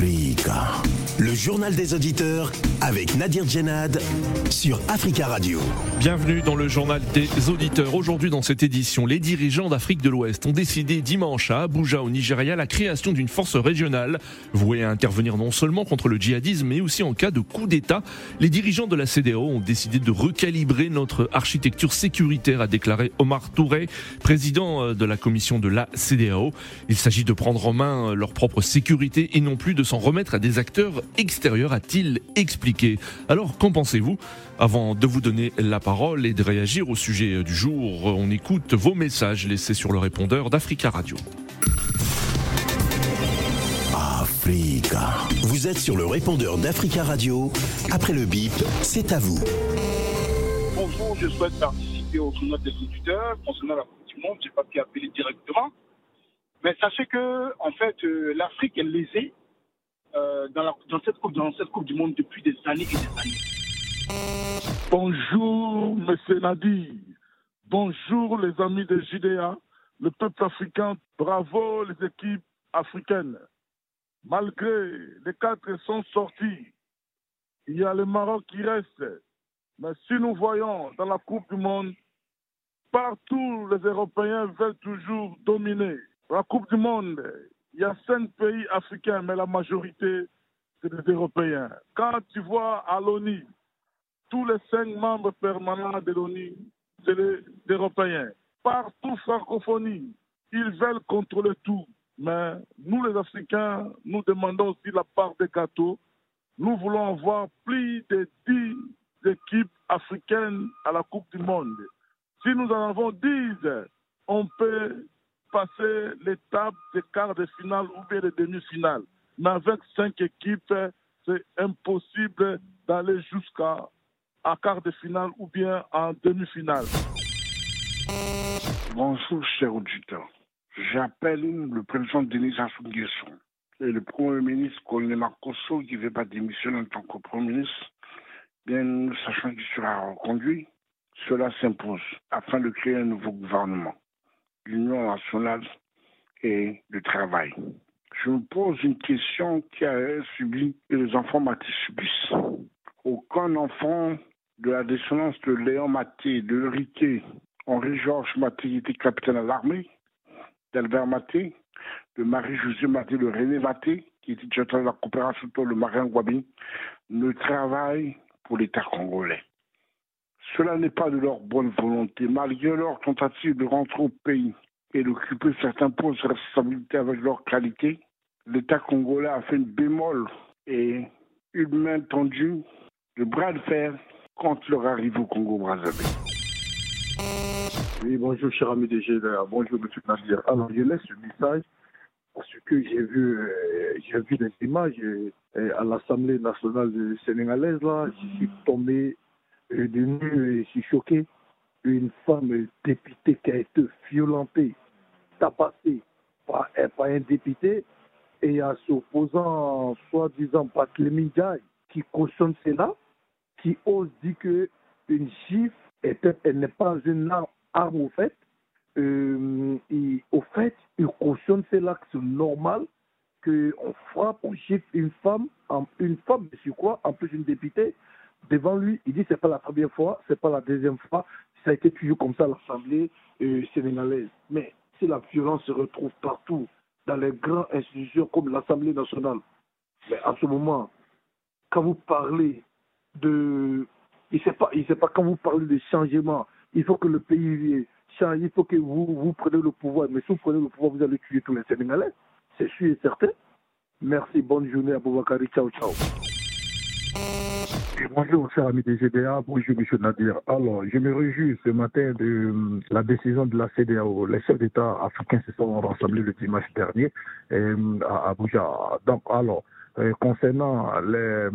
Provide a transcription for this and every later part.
Africa. Le journal des auditeurs avec Nadir Djenad sur Africa Radio. Bienvenue dans le journal des auditeurs. Aujourd'hui dans cette édition, les dirigeants d'Afrique de l'Ouest ont décidé dimanche à Abuja au Nigeria la création d'une force régionale vouée à intervenir non seulement contre le djihadisme mais aussi en cas de coup d'État. Les dirigeants de la CDAO ont décidé de recalibrer notre architecture sécuritaire, a déclaré Omar Touré, président euh, de la commission de la CDAO. Il s'agit de prendre en main leur propre sécurité et non plus de s'en remettre à des acteurs extérieur, a-t-il expliqué. Alors, qu'en pensez-vous? Avant de vous donner la parole et de réagir au sujet du jour, on écoute vos messages laissés sur le répondeur d'Africa Radio. Africa. Vous êtes sur le répondeur d'Africa Radio. Après le bip, c'est à vous. Bonjour, je souhaite participer au tournoi des auditeurs concernant la Coupe du Monde. Je n'ai pas pu appeler directement. Mais sachez que, en fait, euh, l'Afrique est lésée euh, dans, cette coupe, du Monde depuis des années et des années. Bonjour, Monsieur Nadi. Bonjour, les amis de Judéa, le peuple africain. Bravo, les équipes africaines. Malgré les quatre sont sortis, il y a le Maroc qui reste. Mais si nous voyons dans la Coupe du Monde, partout les Européens veulent toujours dominer. La Coupe du Monde, il y a cinq pays africains, mais la majorité, c'est des Européens. Quand tu vois à l'ONU, tous les cinq membres permanents de l'ONU, c'est des Européens. Partout francophonie, ils veulent contrôler tout. Mais nous, les Africains, nous demandons aussi la part des gâteaux. Nous voulons avoir plus de dix équipes africaines à la Coupe du Monde. Si nous en avons dix, on peut passer l'étape des quarts de finale ou bien des demi-finales. Mais avec cinq équipes, c'est impossible d'aller jusqu'à à quart de finale ou bien en demi-finale. Bonjour, cher auditeur. J'appelle le président Denis Sassou et le Premier ministre Colonel Makosso qui ne veut pas démissionner en tant que Premier ministre. Bien, sachant qu'il sera reconduit, cela s'impose afin de créer un nouveau gouvernement l'Union nationale et le travail. Je me pose une question qui a subi et les enfants Maté subissent. Aucun enfant de la descendance de Léon Maté, de Riquet, Henri-Georges Maté, qui était capitaine à l'armée, d'Albert Maté, de Marie-Josée Maté, de René Maté, qui était directeur de la coopération le marin Guabi, ne travaille pour l'État congolais. Cela n'est pas de leur bonne volonté, malgré leur tentative de rentrer au pays et d'occuper certains postes de responsabilité avec leur qualité. L'État congolais a fait une bémol et une main tendue, de bras de fer contre leur arrivée au Congo-Brazzaville. Oui, bonjour, cher ami de GDA. Bonjour, monsieur Nadir. Alors, je laisse le message parce que j'ai vu, euh, vu des images euh, à l'Assemblée nationale sénégalaise. Là, je suis tombé de nu et je suis choqué. Une femme députée qui a été violentée, tabassée par, par un député et à s'opposant, soi-disant, Barthélémy Diaye, qui cautionne cela, qui ose dire qu'une gifle, elle n'est pas une arme au fait. Euh, et, au fait, il cautionne cela, c'est normal qu'on frappe, on gifle une femme, une femme, c'est quoi, en plus une députée, devant lui, il dit c'est pas la première fois, c'est pas la deuxième fois, ça a été toujours comme ça à l'Assemblée euh, sénégalaise. Mais si la violence se retrouve partout, dans les grandes institutions comme l'Assemblée nationale, mais à ce moment, quand vous parlez de... Il ne sait, pas, sait pas quand vous parlez de changement, il faut que le pays change, il faut que vous, vous preniez le pouvoir. Mais si vous prenez le pouvoir, vous allez tuer tous les Sénégalais. C'est sûr et certain. Merci, bonne journée à Boubakari. Ciao, ciao. Bonjour, cher ami des GDA. Bonjour, M. Nadir. Alors, je me réjouis ce matin de euh, la décision de la CDAO. Les chefs d'État africains se sont rassemblés le dimanche dernier euh, à Abuja. Donc, alors, euh, concernant les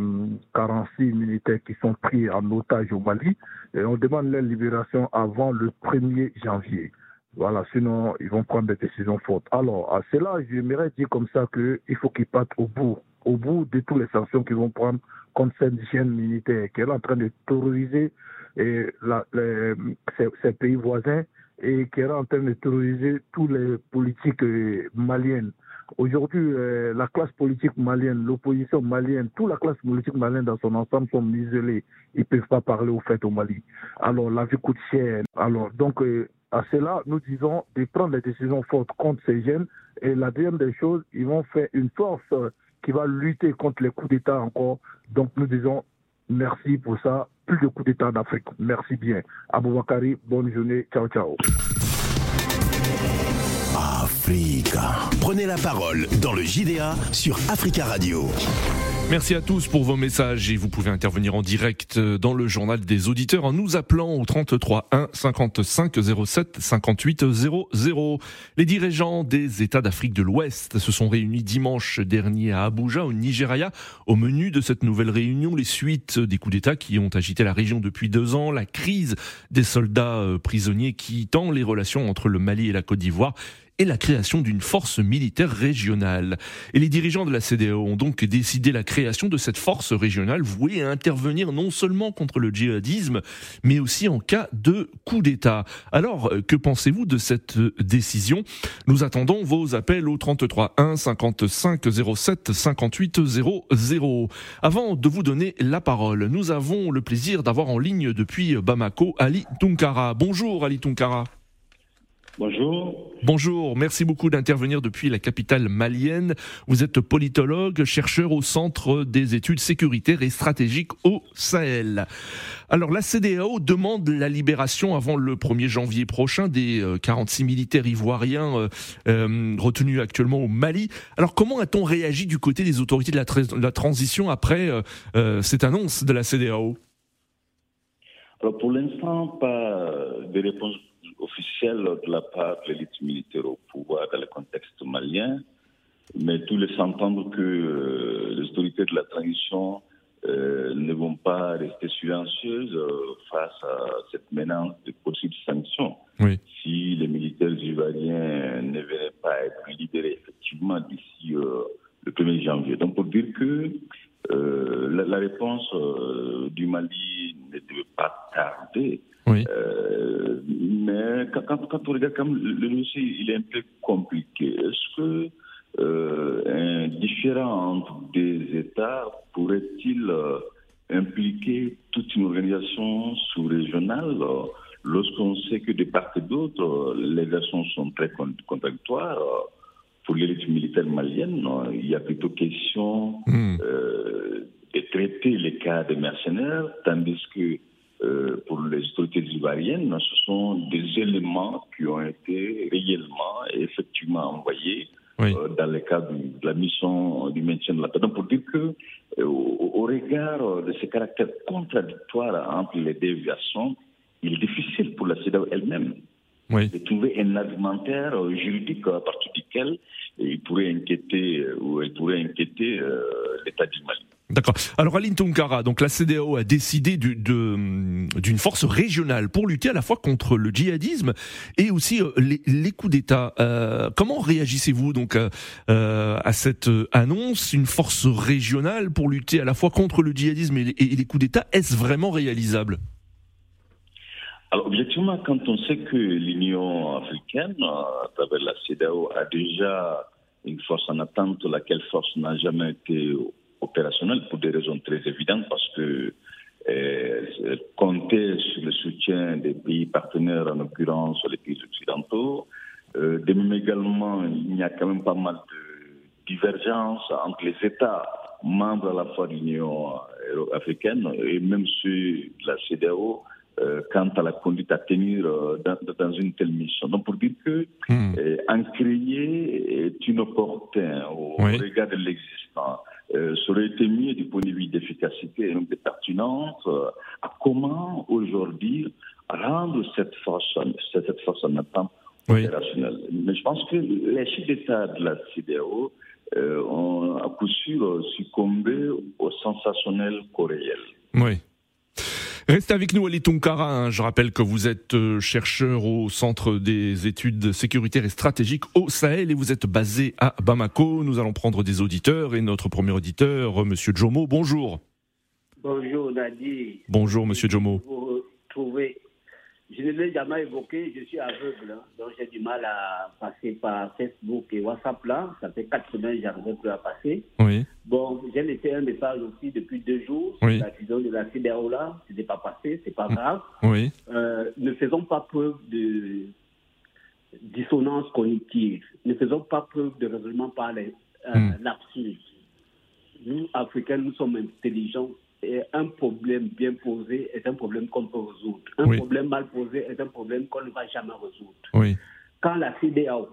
46 militaires qui sont pris en otage au Mali, on demande leur libération avant le 1er janvier. Voilà, sinon ils vont prendre des décisions fortes. Alors, à cela, j'aimerais dire comme ça qu'il faut qu'ils partent au bout, au bout de toutes les sanctions qu'ils vont prendre contre cette chaîne militaire qui est en train de terroriser et la, les, ces, pays voisins et qui est en train de terroriser tous les politiques maliennes. Aujourd'hui, euh, la classe politique malienne, l'opposition malienne, toute la classe politique malienne dans son ensemble sont isolés. Ils ne peuvent pas parler au fait au Mali. Alors, la vie coûte cher. Alors, donc, euh, à cela, nous disons de prendre des décisions fortes contre ces jeunes. Et la deuxième des choses, ils vont faire une force euh, qui va lutter contre les coups d'État encore. Donc, nous disons merci pour ça. Plus de coups d'État en Afrique. Merci bien. Aboubakari, bonne journée. Ciao, ciao. Africa. Prenez la parole dans le JDA sur Africa Radio. Merci à tous pour vos messages et vous pouvez intervenir en direct dans le journal des auditeurs en nous appelant au 33 1 55 07 58 00. Les dirigeants des États d'Afrique de l'Ouest se sont réunis dimanche dernier à Abuja au Nigeria. Au menu de cette nouvelle réunion, les suites des coups d'État qui ont agité la région depuis deux ans, la crise des soldats euh, prisonniers qui tend les relations entre le Mali et la Côte d'Ivoire et la création d'une force militaire régionale. Et les dirigeants de la CDAO ont donc décidé la création de cette force régionale vouée à intervenir non seulement contre le djihadisme, mais aussi en cas de coup d'État. Alors, euh, que pensez-vous de cette euh, décision? Nous attendons vos appels au 33 1 55 07 58 00. Avant de vous donner la parole, nous avons le plaisir d'avoir en ligne depuis Bamako Ali Tunkara. Bonjour Ali Tunkara. Bonjour. Bonjour, merci beaucoup d'intervenir depuis la capitale malienne. Vous êtes politologue, chercheur au Centre des études sécuritaires et stratégiques au Sahel. Alors la CDAO demande la libération avant le 1er janvier prochain des 46 euh, militaires ivoiriens euh, euh, retenus actuellement au Mali. Alors comment a-t-on réagi du côté des autorités de la, transition après cette annonce de la CDAO Alors pour l'instant, pas de réponse officielle de la part de l'élite militaire au pouvoir dans le contexte malien, mais tous laissent entendre que euh, les autorités de la transition euh, ne vont pas rester silencieuses euh, face à cette menace de possibles sanctions. Si les militaires ivoiriens ne venaient pas être libérés effectivement d'ici le 1er janvier. Donc pour dire que la, la, réponse du Mali ne devait pas tarder. Oui. Euh, quand, quand, on regarde comme le dossier, il est un peu compliqué. Est-ce que euh, un différent entre des États pourrait-il euh, impliquer toute une organisation sous-régionale lorsqu'on sait que de part et d'autre, les versions sont très contradictoires pour l'élite militaire malienne, il y a plutôt question hmm. de traiter les cas des mercenaires, tandis que euh, pour les autorités ivoiriennes, ce sont des éléments qui ont été réellement et effectivement envoyés euh, dans le cadre de la mission du maintien de la paix. Donc, pour dire que, euh, au, regard de ces caractères contradictoires entre les déviations, il est difficile pour la CEDAW elle-même de trouver un argumentaire juridique à partir duquel il pourrait inquiéter ou elle pourrait inquiéter l'État du Mali. D'accord. Alors Aline donc la CDAO a décidé d'une force régionale pour lutter à la fois contre le djihadisme et aussi euh, les, coups d'État. Euh, comment réagissez-vous donc euh, à cette annonce Une force régionale pour lutter à la fois contre le djihadisme et les, coups d'État, est-ce vraiment réalisable? Alors, objectivement, quand on sait que l'Union africaine, à travers la CEDEAO, a déjà une force en attente, laquelle force n'a jamais été opérationnel pour des raisons très évidentes parce que euh, compter sur le soutien des pays partenaires, en l'occurrence les pays occidentaux. Euh, de même également, il y a quand même pas mal de divergences entre les États membres à la fois de l'Union africaine et même ceux de la CDAO euh, quant à la conduite à tenir euh, dans, dans, une telle mission. Donc pour dire que hmm. euh, en créer est inopportun au, au regard de l'existant. Euh, ça aurait été mieux du point de vue d'efficacité et de pertinence euh, à comment aujourd'hui rendre cette force, cette force en attente opérationnelle. Mais je pense que les chefs d'État de la CDAO euh, ont à coup sûr succombé au sensationnel coréel. Oui. Restez avec nous, Ali Tunkara. Hein. Je rappelle que vous êtes euh, chercheur au Centre des études sécuritaires et stratégiques au Sahel et vous êtes basé à Bamako. Nous allons prendre des auditeurs et notre premier auditeur, euh, Monsieur Jomo. Bonjour. Bonjour Nadir. Bonjour Monsieur Jomo. Vous Je ne l'ai jamais évoqué, je suis aveugle, hein. donc j'ai du mal à passer par Facebook et WhatsApp là. Ça fait quatre semaines que j'arrive plus à passer. Oui. Bon, j'ai laissé un message aussi depuis deux jours Oui. la décision de la CDAO là. Ce n'est pas passé, c'est pas grave. Oui. Euh, ne faisons pas preuve de dissonance cognitive. Ne faisons pas preuve de raisonnement par euh, Mm. l'absurde. Nous, Africains, nous sommes intelligents un problème bien posé est un problème qu'on peut résoudre. Un Oui. problème mal posé est un problème qu'on ne va jamais résoudre. Oui. Quand la CDAO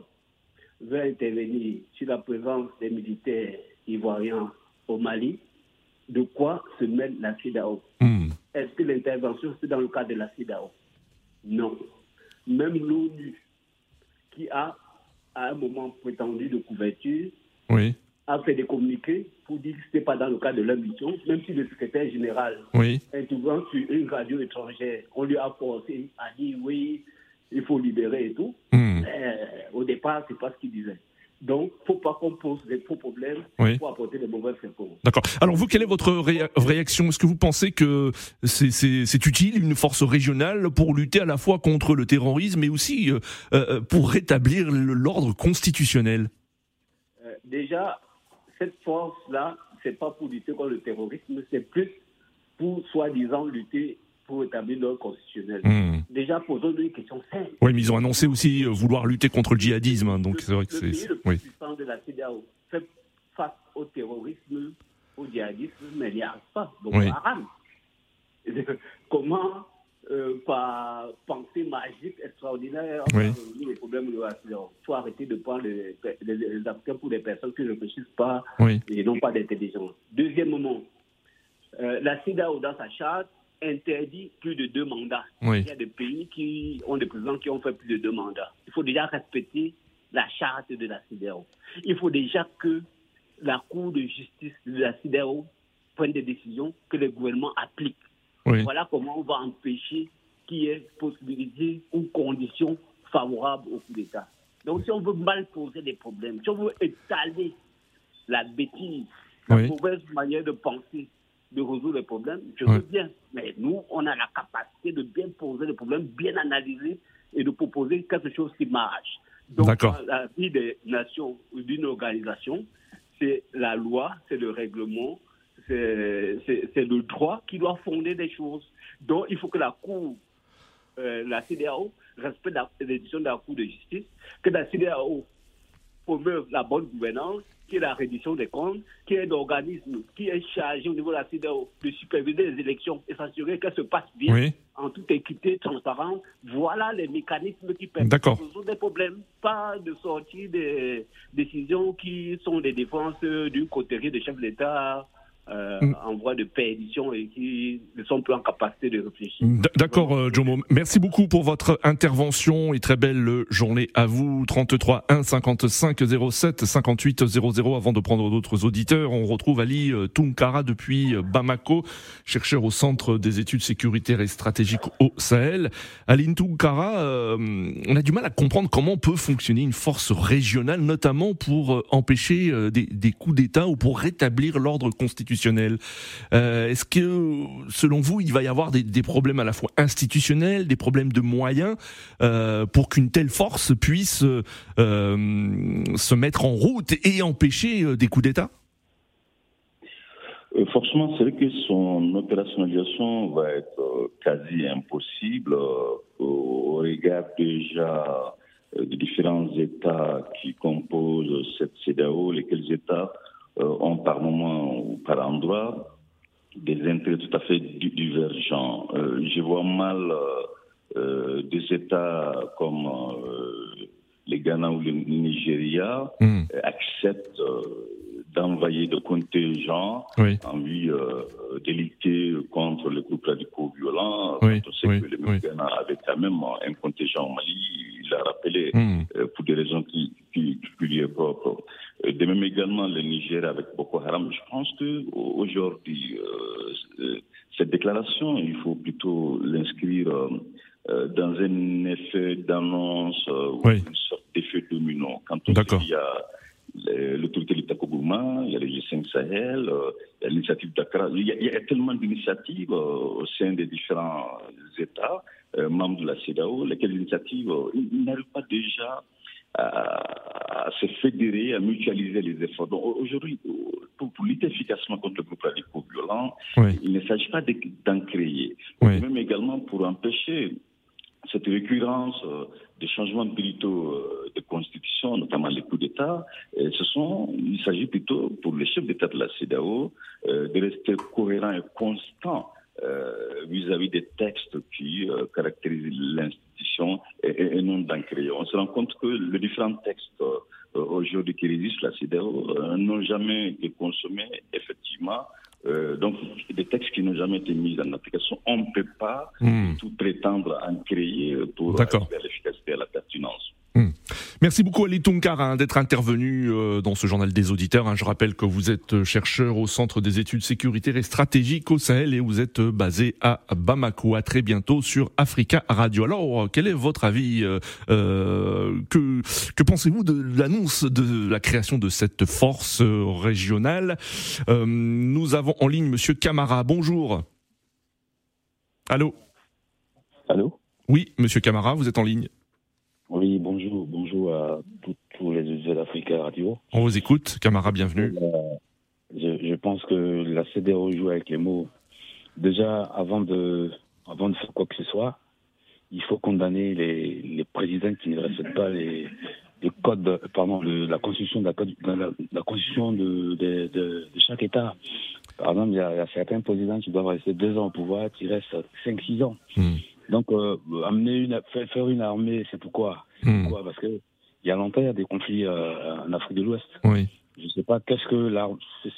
veut intervenir sur la présence des militaires ivoiriens au Mali, de quoi se mêle la CDAO Hmm. Est-ce que l'intervention, c'est dans le cadre de la CDAO Non. Même l'ONU, qui a, à un moment prétendu de couverture, Oui. A fait des communiqués pour dire que ce n'était pas dans le cadre de leur mission, même si le secrétaire général, Oui. intervenant sur une radio étrangère, on lui a forcé à dire oui, il faut libérer et tout. Hmm. Euh, au départ, c'est pas ce qu'il disait. Donc, faut pas qu'on pose des faux problèmes Oui. pour apporter des mauvaises réponses. D'accord. Alors vous, quelle est votre réa- réaction? Est-ce que vous pensez que c'est- utile, une force régionale, pour lutter à la fois contre le terrorisme et aussi euh, euh, pour rétablir l'ordre constitutionnel? Euh, déjà, cette force-là, c'est pas pour lutter contre le terrorisme, c'est plus pour soi-disant lutter pour établir l'ordre constitutionnel. Hmm. Déjà, posons-nous une question simple. Oui, mais ils ont annoncé aussi euh, vouloir lutter contre le djihadisme, hein, donc Le- c'est vrai que le c'est... pays c'est- le plus Oui. puissant de la CDAO fait face au terrorisme, au djihadisme, mais il n'y arrive pas. Donc, Oui. Comment, euh, par pensée magique extraordinaire, on Oui. le problème de Il faut arrêter de prendre les, les- les Africains pour des personnes qui ne réfléchissent pas Oui. et n'ont pas d'intelligence. Deuxièmement, euh, la CEDAO, dans sa charte, interdit plus de deux mandats. Oui. Il y a des pays qui ont des présidents qui ont fait plus de deux mandats. Il faut déjà respecter la charte de la CEDAO. Il faut déjà que la Cour de justice de la CEDAO prenne des décisions que le gouvernement applique. Oui. Voilà comment on va empêcher qu'il y ait possibilité ou conditions favorables au coup d'État. Donc, si on veut mal poser des problèmes, si on veut étaler la bêtise, la Oui. mauvaise manière de penser, de résoudre les problèmes, je Oui. veux bien. Mais nous, on a la capacité de bien poser les problèmes, bien analyser et de proposer quelque chose qui marche. Donc, la vie des nations ou d'une organisation, c'est la loi, c'est le règlement, c'est le droit qui doit fonder des choses. Donc, il faut que la Cour, euh, la CDAO, respecte décisions de la Cour de justice, que la CDAO promeuve la bonne gouvernance, qui est la reddition des comptes, qui est l'organisme qui est chargé au niveau de la CDAO de superviser les élections et s'assurer qu'elles se passent bien Oui. en toute équité, transparence. Voilà les mécanismes qui permettent de résoudre des problèmes, pas de sortir des décisions qui sont des défenses d'une coterie de chefs d'État euh, Mm. en voie de perdition et qui ne sont plus en capacité de réfléchir. D- D'accord, euh, Jomo. Merci beaucoup pour votre intervention et très belle euh, journée à vous. 33 1 55 07 58 00. Avant de prendre d'autres auditeurs, on retrouve Ali euh, Tunkara depuis Bamako, chercheur au Centre des études sécuritaires et stratégiques au Sahel. Ali Tunkara, euh, on a du mal à comprendre comment peut fonctionner une force régionale, notamment pour empêcher des, des coups d'État ou pour rétablir l'ordre constitutionnel. Euh, Est-ce que, selon vous, il va y avoir des, problèmes à la fois institutionnels, des problèmes de moyens, euh, pour qu'une telle force puisse euh, se mettre en route et empêcher des coups d'État? Forcément, c'est vrai que son opérationnalisation va être quasi impossible au regard déjà des différents États qui composent cette CEDAO, lesquels États ont par moment ou par endroit des intérêts tout à fait di- divergents. Euh, je vois mal euh, euh, des États comme euh, les Ghana ou le Nigeria Hmm, euh, acceptent euh, d'envoyer des contingents Oui. en vue euh, de lutter contre les groupes radicaux violents. Oui, On sait oui, que le oui. Ghana avait quand même un contingent au Mali, il l'a rappelé, hmm, euh, pour des raisons qui, qui, qui lui est propre. Euh, De même également le Niger avec Boko Haram. Je pense que au- aujourd'hui, euh, euh, cette déclaration, il faut plutôt l'inscrire euh, dans un effet d'annonce euh, ou Oui. une sorte d'effet domino. Quand on sait qu'il y a l'autorité de l'Itakogouma, il y a le G5 Sahel, il y a l'initiative Dakar. Il y a, il y a tellement d'initiatives au sein des différents États membres de la CEDAO, lesquelles initiatives n'arrivent pas déjà à, se fédérer, à mutualiser les efforts. Donc aujourd'hui, pour, lutter efficacement contre le groupe radicaux violent, il ne s'agit pas d'en créer, même également pour empêcher cette récurrence euh, des changements brutaux euh, de constitution, notamment les coups d'État, ce sont, il s'agit plutôt pour les chefs d'État de la CEDAO euh, de rester cohérents et constants vis-à-vis des textes qui caractérisent l'institution et, non créer. On se rend compte que les différents textes aujourd'hui qui résistent la CEDAO n'ont jamais été consommés effectivement euh, donc, des textes qui n'ont jamais été mis en application, on ne peut pas hmm. tout prétendre en créer pour l'efficacité et la pertinence. Hmm. Merci beaucoup Ali Tunkar hein, d'être intervenu euh, dans ce journal des auditeurs. Hein. Je rappelle que vous êtes chercheur au Centre des études sécuritaires et stratégiques au Sahel et vous êtes basé à Bamako. À très bientôt sur Africa Radio. Alors, quel est votre avis euh, Que, que pensez-vous de l'annonce de la création de cette force régionale? Nous avons en ligne Monsieur Camara. Bonjour. Allô? Allô? Oui, Monsieur Camara, vous êtes en ligne. Oui, bonjour, bonjour à tous Radio. On vous écoute, Camara, bienvenue. Euh, je, pense que la CDO joue avec les mots. Déjà, avant de, avant de faire quoi que ce soit, il faut condamner les, les présidents qui ne respectent pas les, les codes, pardon, la constitution, de la, la, constitution de, de, de, chaque État. Par exemple, il y, a, certains présidents qui doivent rester deux ans au pouvoir, qui restent cinq, six ans. Hmm. Donc, euh, amener une, faire, une armée, c'est pourquoi, pourquoi? Parce que il y a longtemps, il y a des conflits euh, en Afrique de l'Ouest. Oui. Je ne sais pas qu'est-ce que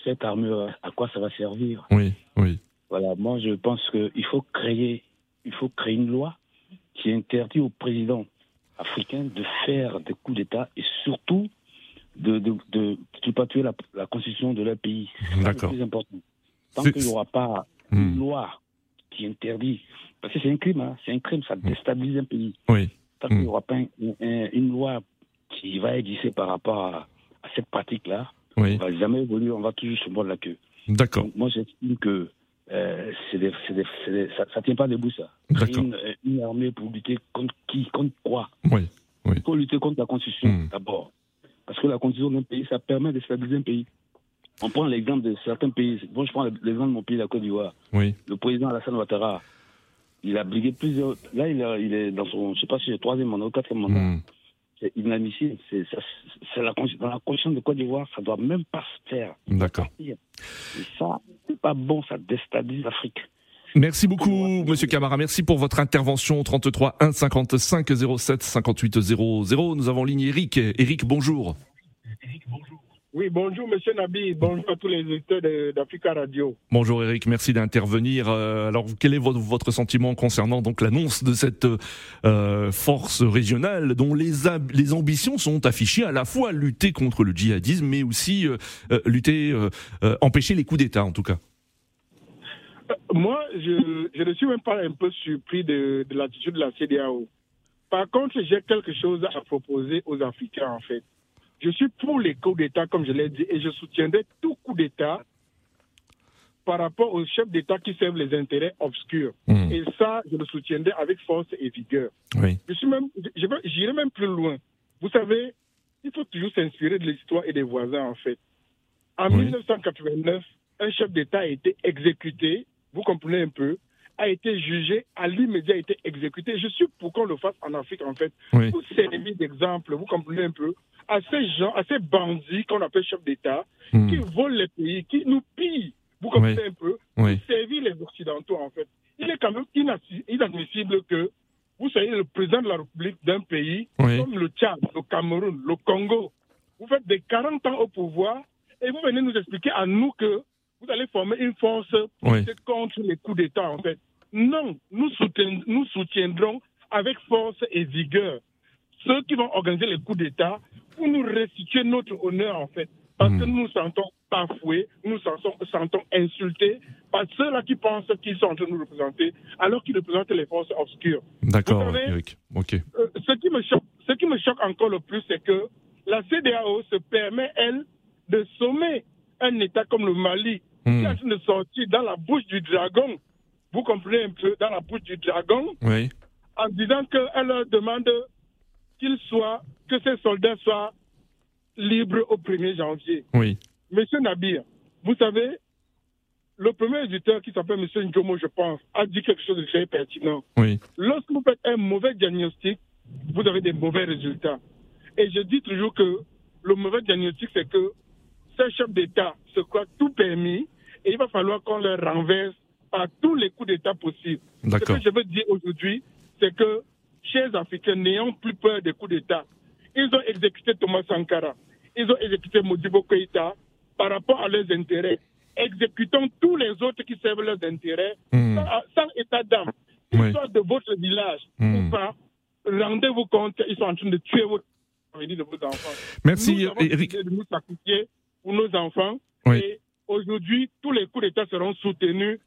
cette armée, à quoi ça va servir. Oui, oui. Voilà, moi je pense qu'il faut créer, il faut créer une loi qui interdit au président africain de faire des coups d'État et surtout de de, de, pas tuer la, la, constitution de leur pays. C'est le plus important. Tant qu'il n'y aura pas une hmm. loi qui interdit, parce que c'est un crime, hein, c'est un crime, ça hmm. déstabilise un pays. Oui. Tant qu'il n'y hmm. aura pas une loi qui va exister par rapport à, cette pratique-là, oui. on va jamais évoluer, on va toujours se mordre la queue. D'accord. Moi, j'estime que euh, ça, ne tient pas debout, ça. Une, une, armée pour lutter contre qui Contre quoi? Oui, oui. Il faut lutter contre la Constitution, hmm. d'abord. Parce que la Constitution d'un pays, ça permet de stabiliser un pays. On prend l'exemple de certains pays. Bon, je prends l'exemple de mon pays, la Côte d'Ivoire. Oui. Le président Alassane Ouattara, il a brigué plusieurs. Là, il, il est dans son, je sais pas si c'est le troisième mandat ou le quatrième mandat. Hmm. C'est inadmissible. C'est, la, dans la Constitution de Côte d'Ivoire, ça doit même pas se faire. D'accord. Et ça, c'est pas bon, ça déstabilise l'Afrique. Merci beaucoup, Monsieur Camara. Merci pour votre intervention. 33 1 55 07 58 00. Nous avons ligne Eric. Eric, bonjour. Eric, bonjour. Oui, bonjour Monsieur Nabi, bonjour à tous les auditeurs d'Africa Radio. Bonjour Eric, merci d'intervenir. Euh, alors, quel est votre, sentiment concernant donc l'annonce de cette euh, force régionale dont les, les ambitions sont affichées à la fois lutter contre le djihadisme, mais aussi euh, lutter, empêcher les coups d'État en tout cas? Moi, je, ne suis même pas un peu surpris de, de l'attitude de la CDAO. Par contre, j'ai quelque chose à proposer aux Africains en fait. Je suis pour les coups d'État, comme je l'ai dit, et je soutiendrai tout coup d'État par rapport aux chefs d'État qui servent les intérêts obscurs. Hmm. Et ça, je le soutiendrai avec force et vigueur. Je suis même, j'irai même plus loin. Vous savez, il faut toujours s'inspirer de l'histoire et des voisins, en fait. En 1989, un chef d'État a été exécuté, vous comprenez un peu, a été jugé, à l'immédiat a été exécuté. Je suis pour qu'on le fasse en Afrique, en fait. Vous Pour servir d'exemple, vous comprenez un peu, à ces gens, à ces bandits qu'on appelle chefs d'État, hmm. qui volent les pays, qui nous pillent, vous comprenez un peu, pour servir les Occidentaux, en fait. Il est quand même inadmissible que vous soyez le président de la République d'un pays comme le Tchad, le Cameroun, le Congo. Vous faites des 40 ans au pouvoir et vous venez nous expliquer à nous que vous allez former une force contre les coups d'État, en fait. Non, nous, nous soutiendrons avec force et vigueur ceux qui vont organiser les coups d'État pour nous restituer notre honneur, en fait. Parce que hmm. nous nous sentons bafoués, nous nous sentons, insultés par ceux-là qui pensent qu'ils sont en train de nous représenter, alors qu'ils représentent les forces obscures. D'accord, Eric. Ok. Euh, ce, qui me choque, ce qui me choque encore le plus, c'est que la CDAO se permet, elle, de sommer un État comme le Mali, qui est en hmm. train de sortir dans la bouche du dragon. Vous comprenez un peu, dans la bouche du dragon Oui en disant qu'elle leur demande qu'ils soient, que ces soldats soient libres au 1er janvier. Oui. Monsieur Nabir, vous savez, le premier éditeur qui s'appelle Monsieur Njomo, je pense, a dit quelque chose de très pertinent. Oui. Lorsque vous faites un mauvais diagnostic, vous avez des mauvais résultats. Et je dis toujours que le mauvais diagnostic, c'est que ces chefs d'État se croient tout permis et il va falloir qu'on les renverse par tous les coups d'État possibles. Ce que je veux dire aujourd'hui, c'est que, chers Africains, n'ayons plus peur des coups d'État. Ils ont exécuté Thomas Sankara, ils ont exécuté Modibo Keïta par rapport à leurs intérêts. Exécutons tous les autres qui servent leurs intérêts Hmm. sans, sans état d'âme. Qu'ils Oui. soient de votre village Hmm. ou pas, rendez-vous compte qu'ils sont en train de tuer votre avenir de vos enfants. Merci, Nous avons Eric. de nous sacrifier pour nos enfants. Oui. Et aujourd'hui, tous les coups d'État seront soutenus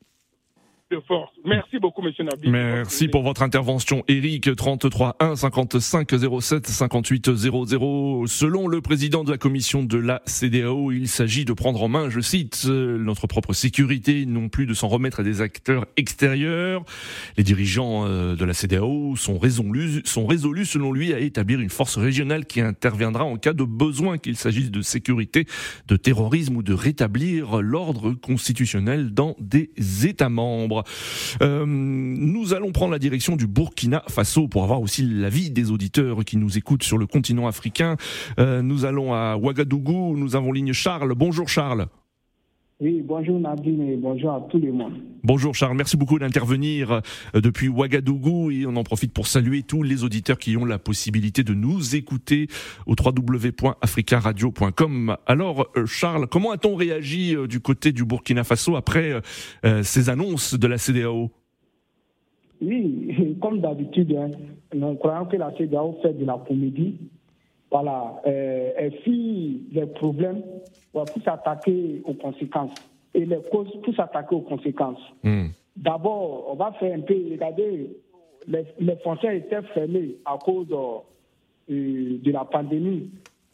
Merci beaucoup, Monsieur Nabi. Merci pour votre intervention, Eric. 33 1 55 07 58 00. Selon le président de la commission de la CDAO, il s'agit de prendre en main, je cite, euh, notre propre sécurité, non plus de s'en remettre à des acteurs extérieurs. Les dirigeants euh, de la CDAO sont résolus, sont résolus, selon lui, à établir une force régionale qui interviendra en cas de besoin, qu'il s'agisse de sécurité, de terrorisme ou de rétablir l'ordre constitutionnel dans des États membres. Euh, nous allons prendre la direction du Burkina Faso pour avoir aussi l'avis des auditeurs qui nous écoutent sur le continent africain. Euh, nous allons à Ouagadougou, nous avons ligne Charles. Bonjour Charles. Oui, bonjour Nadine et bonjour à tout le monde. Bonjour Charles, merci beaucoup d'intervenir euh, depuis Ouagadougou et on en profite pour saluer tous les auditeurs qui ont la possibilité de nous écouter au www.africaradio.com. Alors euh, Charles, comment a-t-on réagi euh, du côté du Burkina Faso après ces annonces de la CDAO Oui, comme d'habitude, hein, nous croyons que la CEDAO fait de la comédie. Voilà, euh, fuit les problèmes pour s'attaquer aux conséquences et les causes pour s'attaquer aux conséquences. Hmm. D'abord, on va faire un peu, regardez, les, les frontières étaient fermées à cause euh, de la pandémie.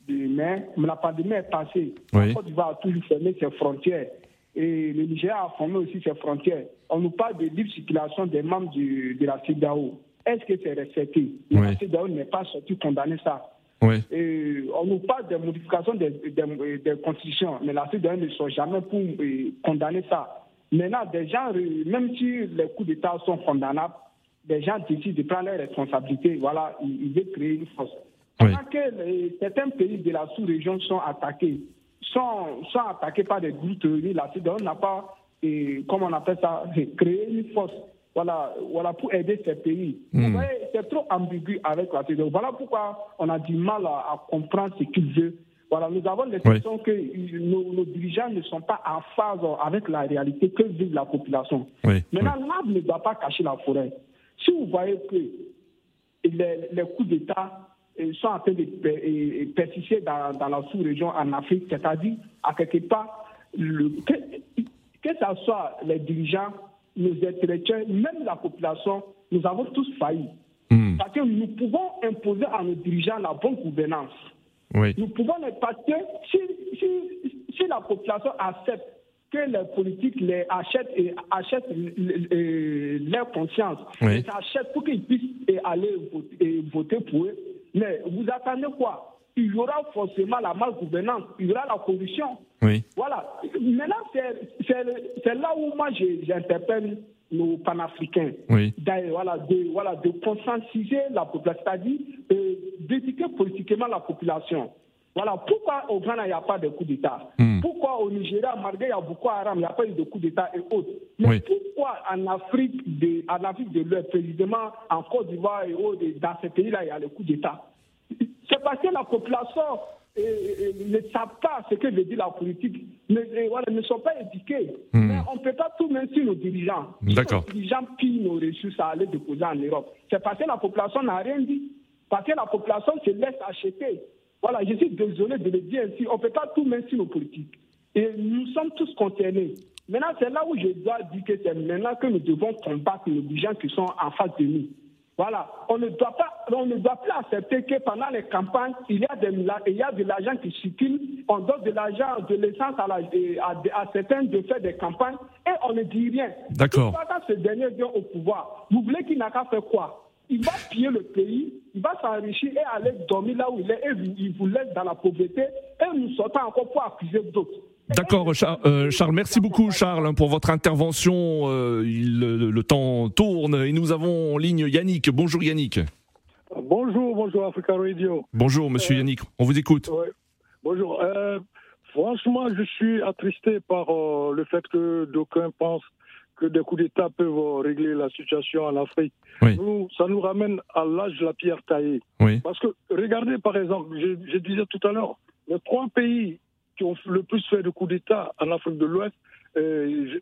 Mais, la pandémie est passée. Oui. La Côte d'Ivoire a toujours fermé ses frontières. Et le Niger a fermé aussi ses frontières. On nous parle de libre circulation des membres du- de la CEDAO. Est-ce que c'est respecté? Oui. La CEDAO n'est pas sortie condamner ça. Oui. Et on nous parle des modifications des, des- des constitutions, mais la CEDAO ne sont jamais pour euh, condamner ça. Maintenant, des gens, euh, même si les coups d'État sont condamnables, des gens décident de prendre leurs responsabilités. Voilà, ils, ils veulent créer une force. Pendant que les- certains pays de la sous-région sont attaqués, sont, sont attaqués par des groupes terroristes, la CEDAO n'a pas, euh, comment on appelle ça, créé une force. Voilà, voilà, pour aider ces pays. Vous voyez, c'est trop ambigu avec la CEDAO. Voilà pourquoi on a du mal à, à comprendre ce qu'il veut. Voilà, nous avons l'impression que euh, nos, nos dirigeants ne sont pas en phase avec la réalité que vit la population. Oui. Maintenant, l'arbre ne doit pas cacher la forêt. Si vous voyez que les, les coups d'État euh, sont en train de per- euh, persister dans, dans la sous-région en Afrique, c'est-à-dire à quelque part, le, que, que ce soit les dirigeants, nos intellectuels, même la population, nous avons tous failli. Hmm. Parce que nous pouvons imposer à nos dirigeants la bonne gouvernance. Oui. Nous pouvons les que si, si, si la population accepte que les politiques les achètent et achètent l- leur conscience, Oui. les achètent pour qu'ils puissent aller voter pour eux. Mais vous attendez quoi? Il y aura forcément la malgouvernance, il y aura la corruption. Oui. Voilà. Maintenant, c'est- là où moi j'interpelle nos panafricains. Oui. D'ailleurs, voilà, de, voilà, de conscientiser la population, c'est-à-dire euh, d'éduquer politiquement la population. Voilà, pourquoi au Ghana, il n'y a pas de coup d'État? Hmm. Pourquoi au Nigeria, malgré il y a beaucoup Haram, il n'y a pas eu de coup d'État et autres? Mais Oui. pourquoi en Afrique de, en Afrique de l'Ouest, précisément en Côte d'Ivoire et autres, dans ces pays-là, il y a le coup d'État? C'est parce que la population euh, euh, ne savent pas ce que veut dire la politique, ne, euh, voilà, ne sont pas éduqués. Hmm. Mais on ne peut pas tout mettre sur nos dirigeants. D'accord. Nos dirigeants pillent nos ressources à aller déposer en Europe. C'est parce que la population n'a rien dit. Parce que la population se laisse acheter. Voilà, je suis désolé de le dire ainsi. On ne peut pas tout mettre sur nos politiques. Et nous sommes tous concernés. Maintenant, c'est là où je dois dire que c'est maintenant que nous devons combattre nos dirigeants qui sont en face de nous. Voilà, on ne doit pas, on ne doit plus accepter que pendant les campagnes, il y a, des, il y a de l'argent qui circule, on donne de l'argent, de l'essence à, la- à, à certains de faire des campagnes et on ne dit rien. D'accord. Quand ce dernier vient au pouvoir, vous voulez qu'il n'a qu'à faire quoi? Il va piller le pays, il va s'enrichir et aller dormir là où il est, et il vous laisse dans la pauvreté, et nous sortons encore pour accuser d'autres. D'accord, euh, Charles, merci beaucoup Charles pour votre intervention. Euh, le, temps tourne et nous avons en ligne Yannick. Bonjour Yannick. Bonjour, bonjour Africa Radio. Bonjour Monsieur Yannick, on vous écoute. Bonjour. franchement, je suis attristé par le fait que d'aucuns pensent que des coups d'État peuvent régler la situation en Afrique. Nous, ça nous ramène à l'âge de la pierre taillée. Parce que, regardez par exemple, je, disais tout à l'heure, les trois pays qui ont le plus fait de coups d'État en Afrique de l'Ouest, euh,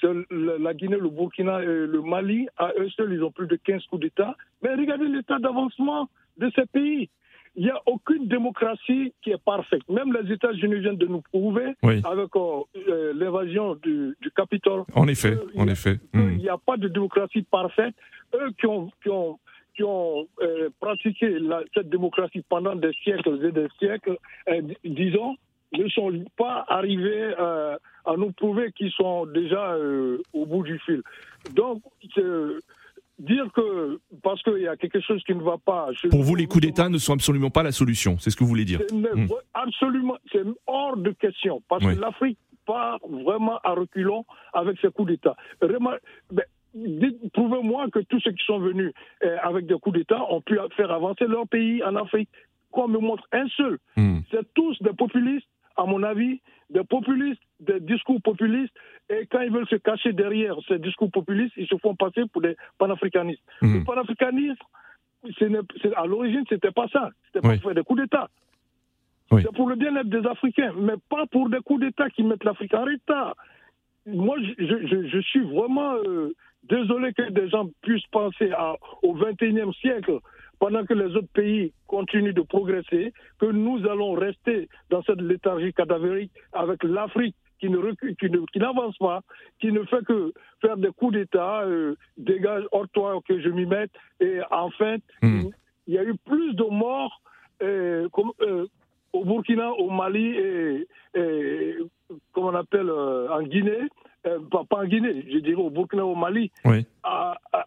c'est la Guinée, le Burkina et le Mali. À eux seuls, ils ont plus de 15 coups d'État. Mais regardez l'état d'avancement de ces pays il n'y a aucune démocratie qui est parfaite. Même les États-Unis viennent de nous prouver avec euh, euh, l'évasion du, du, Capitole. En effet, en effet. Hmm. Il n'y a pas de démocratie parfaite. Eux qui ont, qui ont, qui ont euh, pratiqué cette démocratie pendant des siècles et des siècles, disons, ne sont pas arrivés à nous prouver qu'ils sont déjà au bout du fil. Donc, dire que parce qu'il y a quelque chose qui ne va pas. Pour vous, les coups d'État ne sont absolument pas la solution, c'est ce que vous voulez dire hmm. Absolument, c'est hors de question, parce que l'Afrique part vraiment à reculons avec ses coups d'État. Prouvez-moi que tous ceux qui sont venus avec des coups d'État ont pu faire avancer leur pays en Afrique. Qu'on me montre un seul. Hmm. C'est tous des populistes, à mon avis, des populistes, des discours populistes, et quand ils veulent se cacher derrière ces discours populistes, ils se font passer pour des panafricanistes. Mmh. Le panafricanisme, à l'origine, c'était pas ça. C'était pas pour faire des coups d'État. C'est pour le bien-être des Africains, mais pas pour des coups d'État qui mettent l'Afrique en retard. Moi, je, suis vraiment euh, désolé que des gens puissent penser à, au XXIe siècle pendant que les autres pays continuent de progresser, que nous allons rester dans cette léthargie cadavérique avec l'Afrique qui ne qui n'avance pas, qui ne fait que faire des coups d'État, euh, dégage hors toi que je m'y mette. Et en fait, hmm. il y a eu plus de morts euh, comme, euh, au Burkina, au Mali et, et comme on appelle en Guinée euh, pas, en Guinée, je dirais au Burkina, au Mali,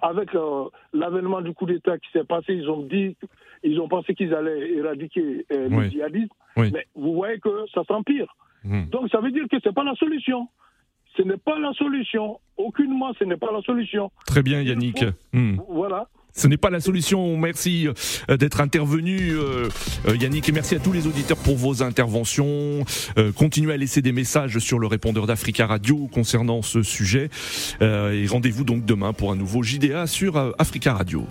avec euh, l'avènement du coup d'État qui s'est passé, ils ont dit, ils ont pensé qu'ils allaient éradiquer euh, le djihadisme, mais vous voyez que ça s'empire. Hmm. Donc ça veut dire que c'est pas la solution. Ce n'est pas la solution. Aucunement, ce n'est pas la solution. Très bien, Yannick. Hmm. Voilà. Ce n'est pas la solution. Merci euh, d'être intervenu, euh, euh, Yannick, et merci à tous les auditeurs pour vos interventions. Continuez à laisser des messages sur le répondeur d'Africa Radio concernant ce sujet. Et rendez-vous donc demain pour un nouveau JDA sur Africa Radio.